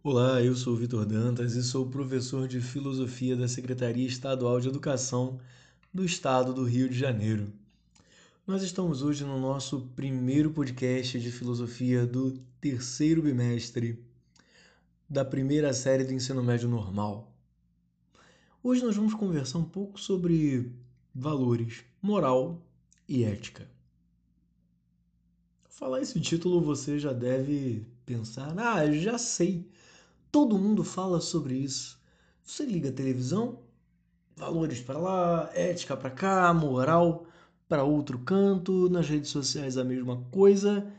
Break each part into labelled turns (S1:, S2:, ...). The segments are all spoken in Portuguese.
S1: Olá, eu sou Vitor Dantas e sou professor de Filosofia da Secretaria Estadual de Educação do Estado do Rio de Janeiro. Nós estamos hoje no nosso primeiro podcast de filosofia do terceiro bimestre da primeira série do ensino médio normal. Hoje nós vamos conversar um pouco sobre valores, moral e ética. Falar esse título você já deve pensar, ah, já sei Todo mundo fala sobre isso. Você liga a televisão, valores para lá, ética para cá, moral para outro canto, nas redes sociais a mesma coisa.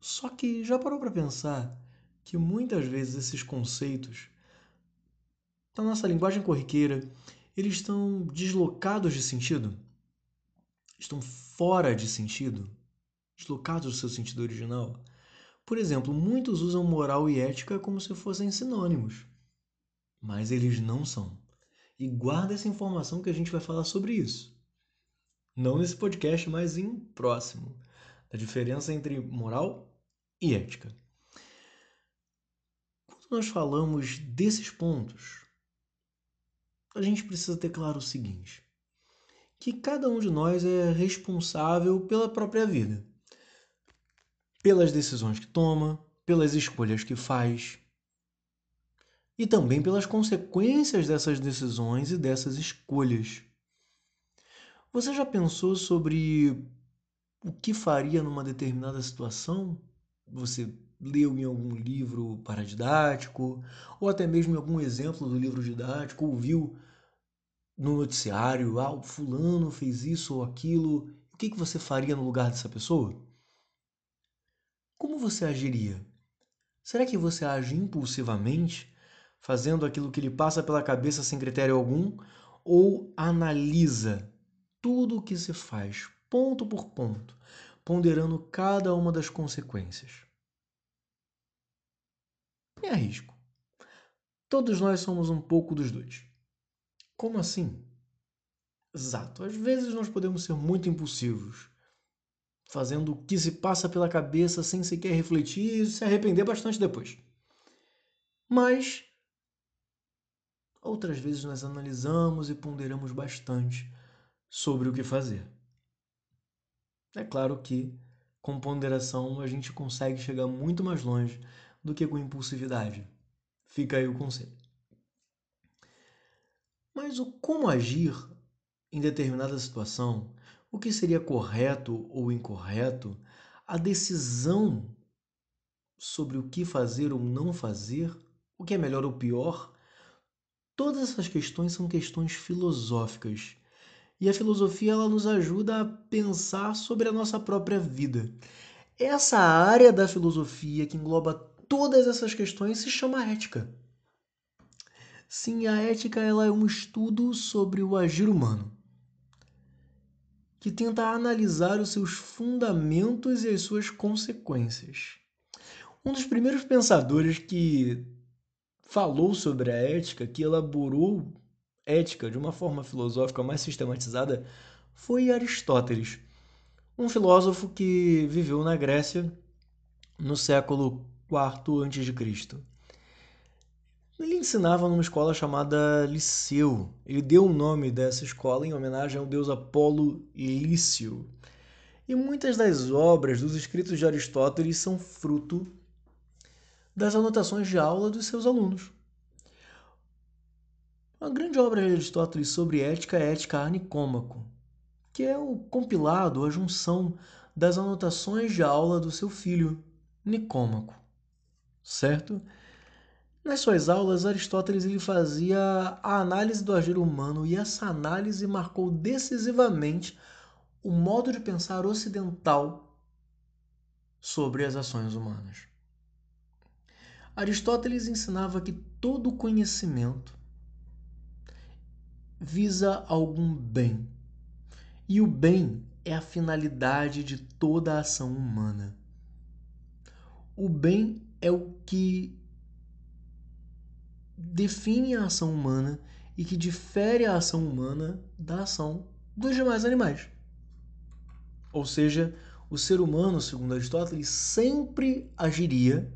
S1: Só que já parou para pensar que muitas vezes esses conceitos, na nossa linguagem corriqueira, eles estão deslocados de sentido? Estão fora de sentido? Deslocados do seu sentido original? Por exemplo, muitos usam moral e ética como se fossem sinônimos, mas eles não são. E guarda essa informação que a gente vai falar sobre isso. Não nesse podcast, mas em próximo. A diferença entre moral e ética. Quando nós falamos desses pontos, a gente precisa ter claro o seguinte: que cada um de nós é responsável pela própria vida pelas decisões que toma, pelas escolhas que faz e também pelas consequências dessas decisões e dessas escolhas. Você já pensou sobre o que faria numa determinada situação? Você leu em algum livro paradidático, ou até mesmo em algum exemplo do livro didático, ou viu no noticiário, ah, o fulano fez isso ou aquilo, o que, que você faria no lugar dessa pessoa? Como você agiria? Será que você age impulsivamente, fazendo aquilo que lhe passa pela cabeça sem critério algum, ou analisa tudo o que se faz, ponto por ponto, ponderando cada uma das consequências? Me arrisco. Todos nós somos um pouco dos dois. Como assim? Exato, às vezes nós podemos ser muito impulsivos fazendo o que se passa pela cabeça sem sequer refletir e se arrepender bastante depois. Mas outras vezes nós analisamos e ponderamos bastante sobre o que fazer. É claro que com ponderação a gente consegue chegar muito mais longe do que com impulsividade. Fica aí o conselho. Mas o como agir em determinada situação o que seria correto ou incorreto, a decisão sobre o que fazer ou não fazer, o que é melhor ou pior, todas essas questões são questões filosóficas. E a filosofia ela nos ajuda a pensar sobre a nossa própria vida. Essa área da filosofia que engloba todas essas questões se chama ética. Sim, a ética ela é um estudo sobre o agir humano que tenta analisar os seus fundamentos e as suas consequências. Um dos primeiros pensadores que falou sobre a ética, que elaborou ética de uma forma filosófica mais sistematizada, foi Aristóteles, um filósofo que viveu na Grécia no século IV a.C. Ele ensinava numa escola chamada Liceu. Ele deu o nome dessa escola em homenagem ao deus Apolo Lício. E muitas das obras dos escritos de Aristóteles são fruto das anotações de aula dos seus alunos. A grande obra de Aristóteles sobre ética é Ética a Nicômaco, que é o compilado, a junção das anotações de aula do seu filho, Nicômaco. Certo? Nas suas aulas, Aristóteles ele fazia a análise do agir humano e essa análise marcou decisivamente o modo de pensar ocidental sobre as ações humanas. Aristóteles ensinava que todo conhecimento visa algum bem, e o bem é a finalidade de toda a ação humana. O bem é o que define a ação humana e que difere a ação humana da ação dos demais animais. Ou seja, o ser humano, segundo Aristóteles, sempre agiria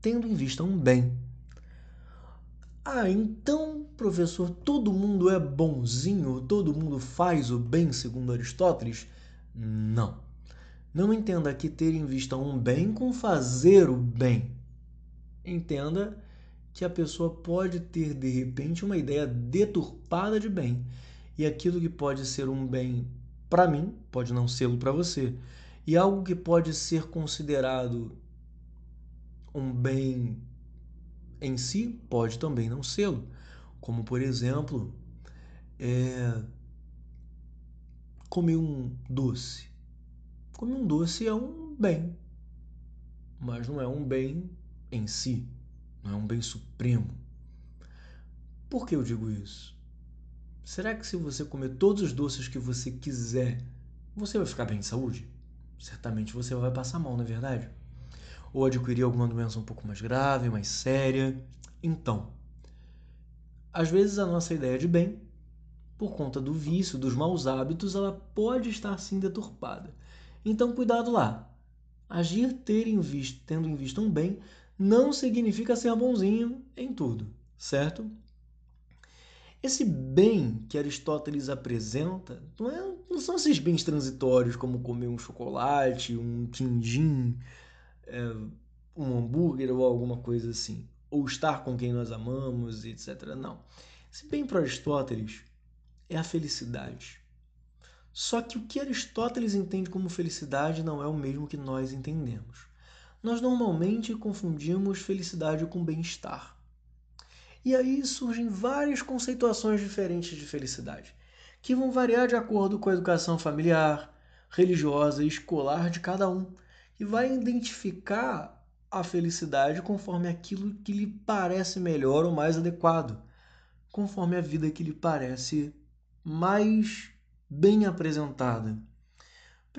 S1: tendo em vista um bem. Ah, então, professor, todo mundo é bonzinho? Todo mundo faz o bem, segundo Aristóteles? Não. Não entenda aqui ter em vista um bem com fazer o bem. Entenda que a pessoa pode ter de repente uma ideia deturpada de bem. E aquilo que pode ser um bem para mim, pode não ser para você. E algo que pode ser considerado um bem em si, pode também não ser. Como, por exemplo, é... comer um doce. Comer um doce é um bem, mas não é um bem em si não é um bem supremo. Por que eu digo isso? Será que se você comer todos os doces que você quiser, você vai ficar bem de saúde? Certamente você vai passar mal, não é verdade? Ou adquirir alguma doença um pouco mais grave, mais séria. Então, às vezes a nossa ideia de bem, por conta do vício, dos maus hábitos, ela pode estar sim deturpada. Então, cuidado lá. Agir ter em vista, tendo em vista um bem não significa ser bonzinho em tudo, certo? Esse bem que Aristóteles apresenta não, é, não são esses bens transitórios como comer um chocolate, um quindim, é, um hambúrguer ou alguma coisa assim, ou estar com quem nós amamos, etc. Não. Esse bem para Aristóteles é a felicidade. Só que o que Aristóteles entende como felicidade não é o mesmo que nós entendemos nós normalmente confundimos felicidade com bem-estar. E aí surgem várias conceituações diferentes de felicidade, que vão variar de acordo com a educação familiar, religiosa e escolar de cada um, e vai identificar a felicidade conforme aquilo que lhe parece melhor ou mais adequado, conforme a vida que lhe parece mais bem apresentada.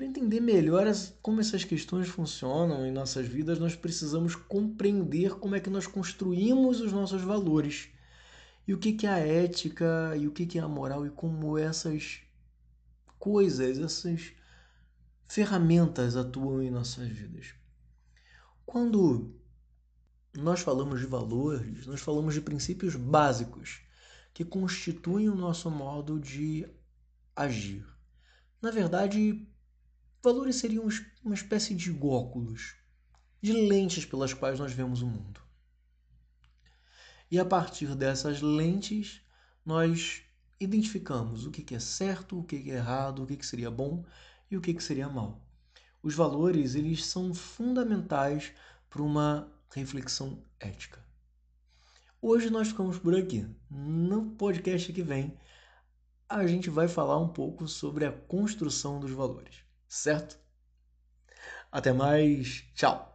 S1: Para entender melhor como essas questões funcionam em nossas vidas, nós precisamos compreender como é que nós construímos os nossos valores e o que, é a ética e o que é a moral e como essas coisas, essas ferramentas atuam em nossas vidas. Quando nós falamos de valores, nós falamos de princípios básicos que constituem o nosso modo de agir. Na verdade, Valores seriam uma espécie de óculos, de lentes pelas quais nós vemos o mundo. E a partir dessas lentes, nós identificamos o que é certo, o que é errado, o que seria bom e o que seria mal. Os valores, eles são fundamentais para uma reflexão ética. Hoje nós ficamos por aqui. No podcast que vem, a gente vai falar um pouco sobre a construção dos valores certo? Até mais, tchau!